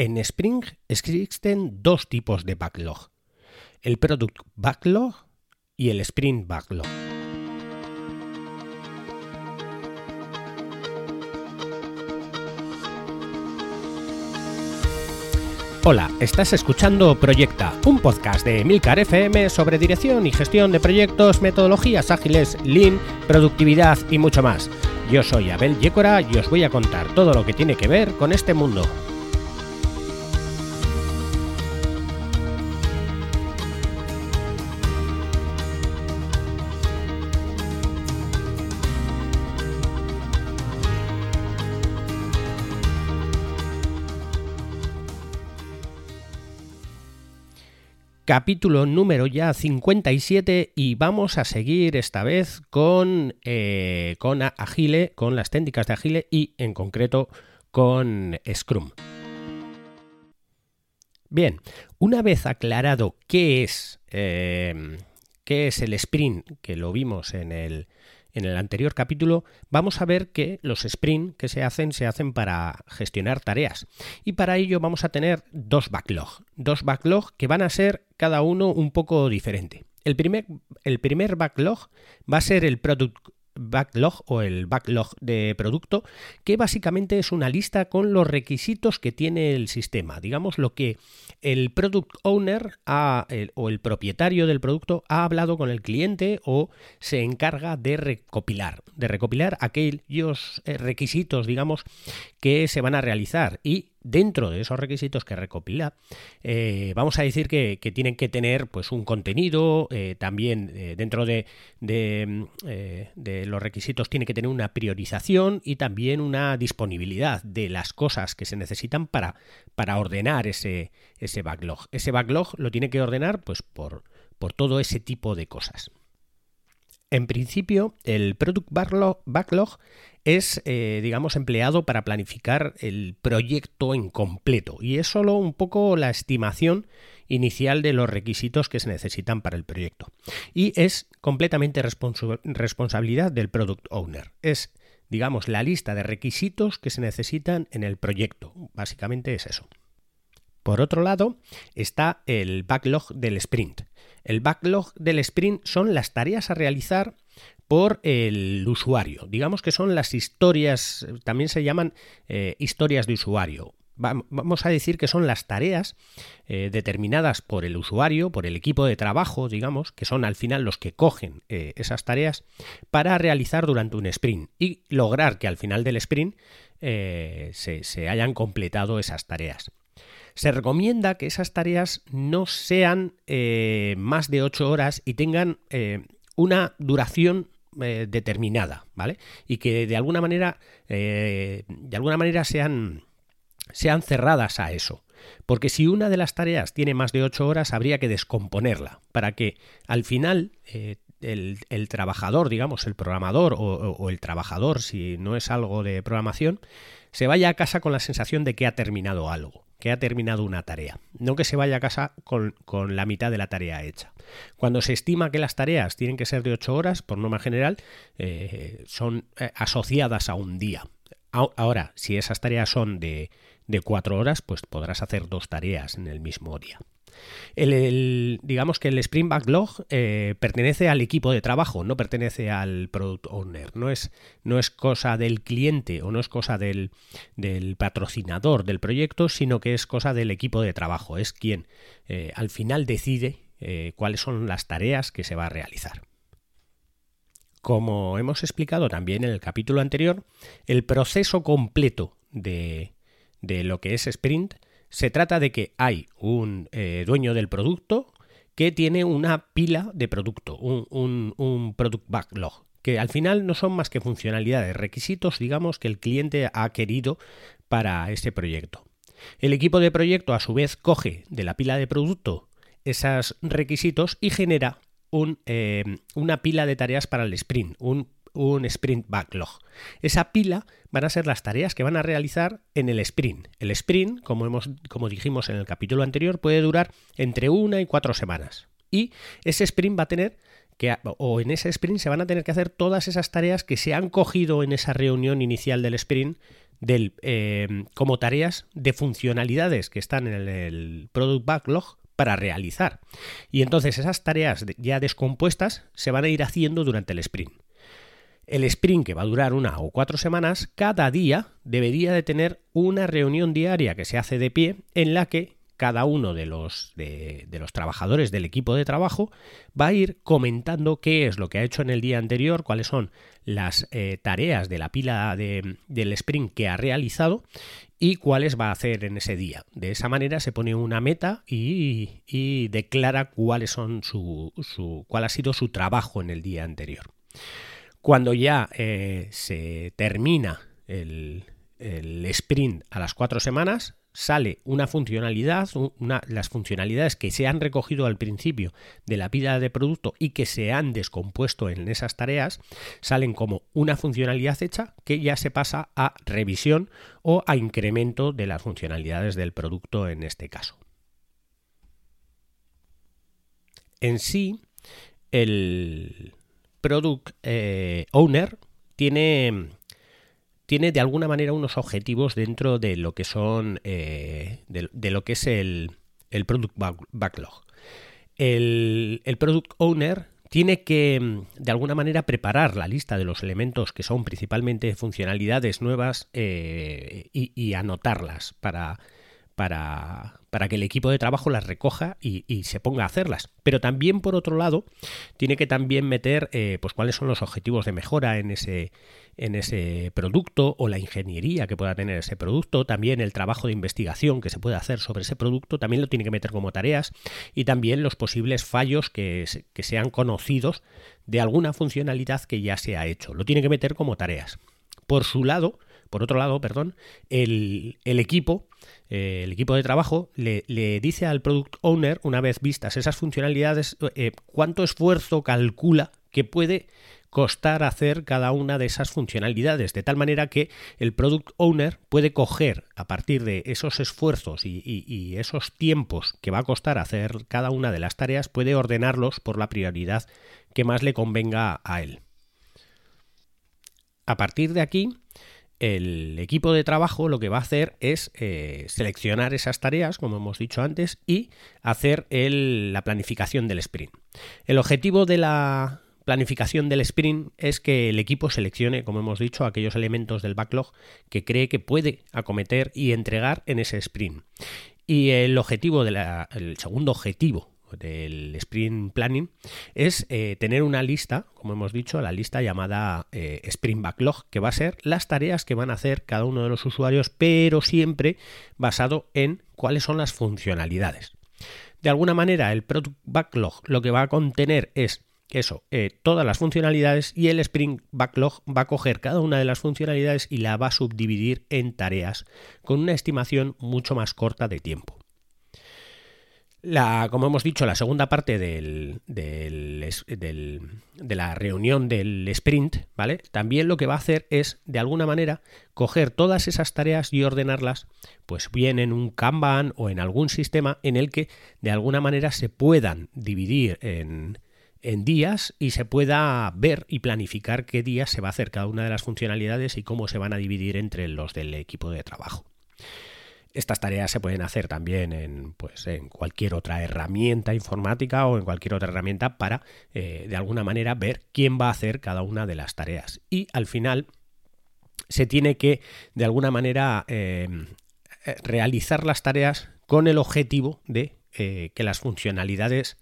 En Spring existen dos tipos de backlog, el Product Backlog y el Sprint Backlog. Hola, estás escuchando Proyecta, un podcast de Milcar FM sobre dirección y gestión de proyectos, metodologías ágiles, lean, productividad y mucho más. Yo soy Abel Yécora y os voy a contar todo lo que tiene que ver con este mundo. Capítulo número ya 57 y vamos a seguir esta vez con, eh, con Agile, con las técnicas de Agile y en concreto con Scrum. Bien, una vez aclarado qué es, eh, qué es el sprint, que lo vimos en el, en el anterior capítulo, vamos a ver que los sprint que se hacen se hacen para gestionar tareas. Y para ello vamos a tener dos backlog. Dos backlog que van a ser cada uno un poco diferente. El primer, el primer backlog va a ser el product backlog o el backlog de producto, que básicamente es una lista con los requisitos que tiene el sistema. Digamos lo que el product owner o el propietario del producto ha hablado con el cliente o se encarga de recopilar, de recopilar aquellos eh, requisitos, digamos, que se van a realizar y dentro de esos requisitos que recopila, eh, vamos a decir que, tienen que tener pues un contenido, eh, también eh, dentro de, de, los requisitos tiene que tener una priorización y también una disponibilidad de las cosas que se necesitan para, para ordenar ese, ese backlog. Ese backlog lo tiene que ordenar pues por, por todo ese tipo de cosas. En principio, el Product Backlog es, eh, digamos, empleado para planificar el proyecto en completo y es solo un poco la estimación inicial de los requisitos que se necesitan para el proyecto. Y es completamente responsabilidad del Product Owner. Es, digamos, la lista de requisitos que se necesitan en el proyecto. Básicamente es eso. Por otro lado, está el backlog del sprint. El backlog del sprint son las tareas a realizar por el usuario. Digamos que son las historias, también se llaman eh, historias de usuario. Vamos a decir que son las tareas eh, determinadas por el usuario, por el equipo de trabajo, digamos, que son al final los que cogen eh, esas tareas para realizar durante un sprint y lograr que al final del sprint se, se hayan completado esas tareas. Se recomienda que esas tareas no sean más de 8 horas y tengan una duración eh, determinada, ¿vale? Y que de alguna manera, de alguna manera sean, sean cerradas a eso. Porque si una de las tareas tiene más de 8 horas, habría que descomponerla para que al final el, trabajador, digamos, el programador o, el trabajador, si no es algo de programación, se vaya a casa con la sensación de que ha terminado algo, que ha terminado una tarea, no que se vaya a casa con, la mitad de la tarea hecha. Cuando se estima que las tareas tienen que ser de 8 horas, por norma general, eh, son eh, asociadas a un día. Ahora, si esas tareas son de, de 4 horas, pues podrás hacer dos tareas en el mismo día. El, digamos que el Sprint Backlog eh, pertenece al equipo de trabajo, no pertenece al Product Owner. No es, no es cosa del cliente o no es cosa del, patrocinador del proyecto, sino que es cosa del equipo de trabajo. Es quien eh, al final decide eh, cuáles son las tareas que se va a realizar. Como hemos explicado también en el capítulo anterior, el proceso completo de, de lo que es sprint se trata de que hay un eh, dueño del producto que tiene una pila de producto, un, product backlog, que al final no son más que funcionalidades, requisitos, digamos, que el cliente ha querido para ese proyecto. El equipo de proyecto a su vez coge de la pila de producto esos requisitos y genera un, eh, una pila de tareas para el sprint, un un sprint backlog. Esa pila van a ser las tareas que van a realizar en el sprint. El sprint, como, hemos, como dijimos en el capítulo anterior, puede durar entre una y cuatro semanas. Y ese sprint va a tener que, o en ese sprint se van a tener que hacer todas esas tareas que se han cogido en esa reunión inicial del sprint del, eh, como tareas de funcionalidades que están en el Product Backlog para realizar. Y entonces esas tareas ya descompuestas se van a ir haciendo durante el sprint. El sprint, que va a durar una o cuatro semanas, cada día debería de tener una reunión diaria que se hace de pie en la que cada uno de los, de, los, trabajadores del equipo de trabajo va a ir comentando qué es lo que ha hecho en el día anterior, cuáles son las eh, tareas de la pila del sprint que ha realizado y cuáles va a hacer en ese día. De esa manera se pone una meta y, declara cuáles son su, su, cuál ha sido su trabajo en el día anterior. Cuando ya eh, se termina el, sprint a las cuatro semanas, sale una funcionalidad, las funcionalidades que se han recogido al principio de la pila de producto y que se han descompuesto en esas tareas, salen como una funcionalidad hecha que ya se pasa a revisión o a incremento de las funcionalidades del producto en este caso. En sí, el, Product eh, Owner tiene, tiene de alguna manera unos objetivos dentro de lo que son eh, de, lo que es el, Product Backlog. El, Product Owner tiene que de alguna manera preparar la lista de los elementos que son principalmente funcionalidades nuevas eh, y, anotarlas para, para, para que el equipo de trabajo las recoja y, se ponga a hacerlas. Pero también, por otro lado, tiene que también meter eh, pues cuáles son los objetivos de mejora en ese, en ese producto o la ingeniería que pueda tener ese producto, también el trabajo de investigación que se puede hacer sobre ese producto, también lo tiene que meter como tareas y también los posibles fallos que, que sean conocidos de alguna funcionalidad que ya se ha hecho. Lo tiene que meter como tareas. Por su lado, por otro lado, perdón, el, equipo, eh, el equipo de trabajo le, dice al product owner, una vez vistas esas funcionalidades, eh, cuánto esfuerzo calcula que puede costar hacer cada una de esas funcionalidades, de tal manera que el product owner puede coger a partir de esos esfuerzos y, y, esos tiempos que va a costar hacer cada una de las tareas, puede ordenarlos por la prioridad que más le convenga a él. A partir de aquí, el equipo de trabajo lo que va a hacer es eh, seleccionar esas tareas, como hemos dicho antes, y hacer la planificación del sprint. El objetivo de la planificación del sprint es que el equipo seleccione, como hemos dicho, aquellos elementos del backlog que cree que puede acometer y entregar en ese sprint. Y el objetivo de el segundo objetivo del sprint planning es eh, tener una lista, como hemos dicho, la lista llamada eh, sprint backlog, que va a ser las tareas que van a hacer cada uno de los usuarios, pero siempre basado en cuáles son las funcionalidades. De alguna manera, el product backlog lo que va a contener es eso, eh, todas las funcionalidades y el Sprint Backlog va a coger cada una de las funcionalidades y la va a subdividir en tareas con una estimación mucho más corta de tiempo. La, como hemos dicho, la segunda parte del, del, de la reunión del sprint, ¿vale? También lo que va a hacer es, de alguna manera, coger todas esas tareas y ordenarlas, pues bien en un Kanban o en algún sistema en el que, de alguna manera, se puedan dividir en, en días y se pueda ver y planificar qué días se va a hacer cada una de las funcionalidades y cómo se van a dividir entre los del equipo de trabajo. Estas tareas se pueden hacer también en, pues, en cualquier otra herramienta informática o en cualquier otra herramienta para, eh, de alguna manera, ver quién va a hacer cada una de las tareas. Y al final se tiene que, de alguna manera, em, eh, realizar las tareas con el objetivo de eh, que las funcionalidades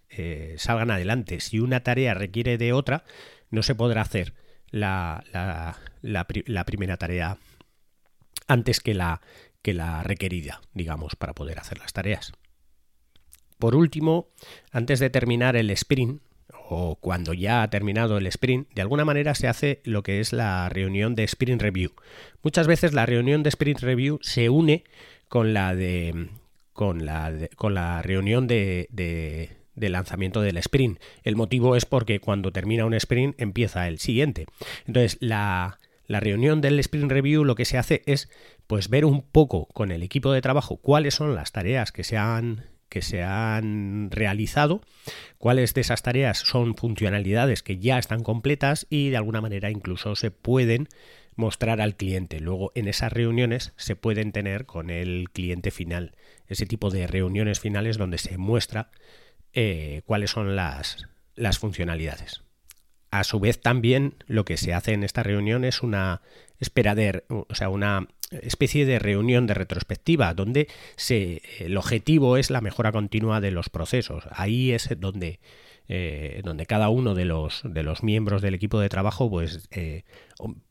salgan adelante. Si una tarea requiere de otra, no se podrá hacer la, la primera tarea antes que la, que la requerida, digamos, para poder hacer las tareas. Por último, antes de terminar el sprint, o cuando ya ha terminado el sprint, de alguna manera se hace lo que es la reunión de sprint review. Muchas veces la reunión de sprint review se une con la de con la, con la reunión de, de lanzamiento del sprint. El motivo es porque cuando termina un sprint empieza el siguiente. Entonces, la, la reunión del sprint review lo que se hace es pues ver un poco con el equipo de trabajo cuáles son las tareas que se han que se han realizado, cuáles de esas tareas son funcionalidades que ya están completas y de alguna manera incluso se pueden mostrar al cliente. Luego en esas reuniones se pueden tener con el cliente final, ese tipo de reuniones finales donde se muestra eh, cuáles son las, las funcionalidades. A su vez también lo que se hace en esta reunión es una espera o sea, una especie de reunión de retrospectiva donde se, el objetivo es la mejora continua de los procesos. Ahí es donde eh, donde cada uno de los, de los miembros del equipo de trabajo pues, eh,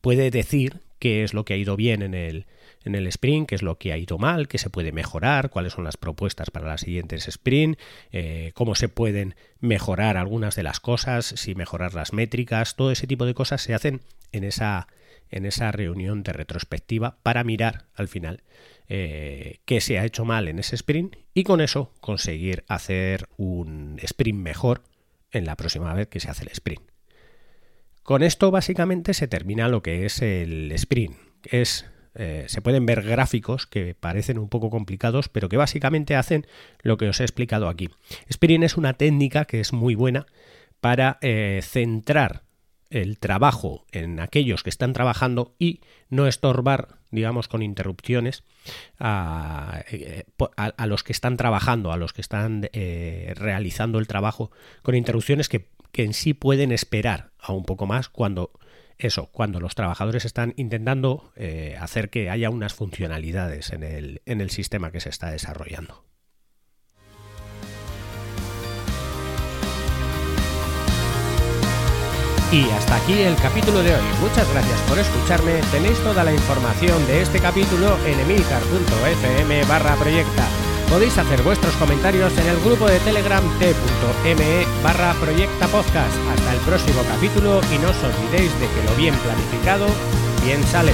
puede decir qué es lo que ha ido bien en el, en el sprint, qué es lo que ha ido mal, qué se puede mejorar, cuáles son las propuestas para las siguientes sprint, eh, cómo se pueden mejorar algunas de las cosas, si mejorar las métricas, todo ese tipo de cosas se hacen en esa, en esa reunión de retrospectiva para mirar al final qué se ha hecho mal en ese sprint y con eso conseguir hacer un sprint mejor en la próxima vez que se hace el sprint. Con esto básicamente se termina lo que es el sprint. Eh, se pueden ver gráficos que parecen un poco complicados, pero que básicamente hacen lo que os he explicado aquí. Sprint es una técnica que es muy buena para eh, centrar el trabajo en aquellos que están trabajando y no estorbar, digamos, con interrupciones a, eh, los que están trabajando, a los que están eh, realizando el trabajo, con interrupciones que, en sí pueden esperar a un poco más cuando eso, cuando los trabajadores están intentando eh, hacer que haya unas funcionalidades en el, en el sistema que se está desarrollando. Y hasta aquí el capítulo de hoy. Muchas gracias por escucharme. Tenéis toda la información de este capítulo en emilcar.fm barra proyecta. Podéis hacer vuestros comentarios en el grupo de Telegram t.me barra proyecta podcast. Hasta el próximo capítulo y no os olvidéis de que lo bien planificado bien sale.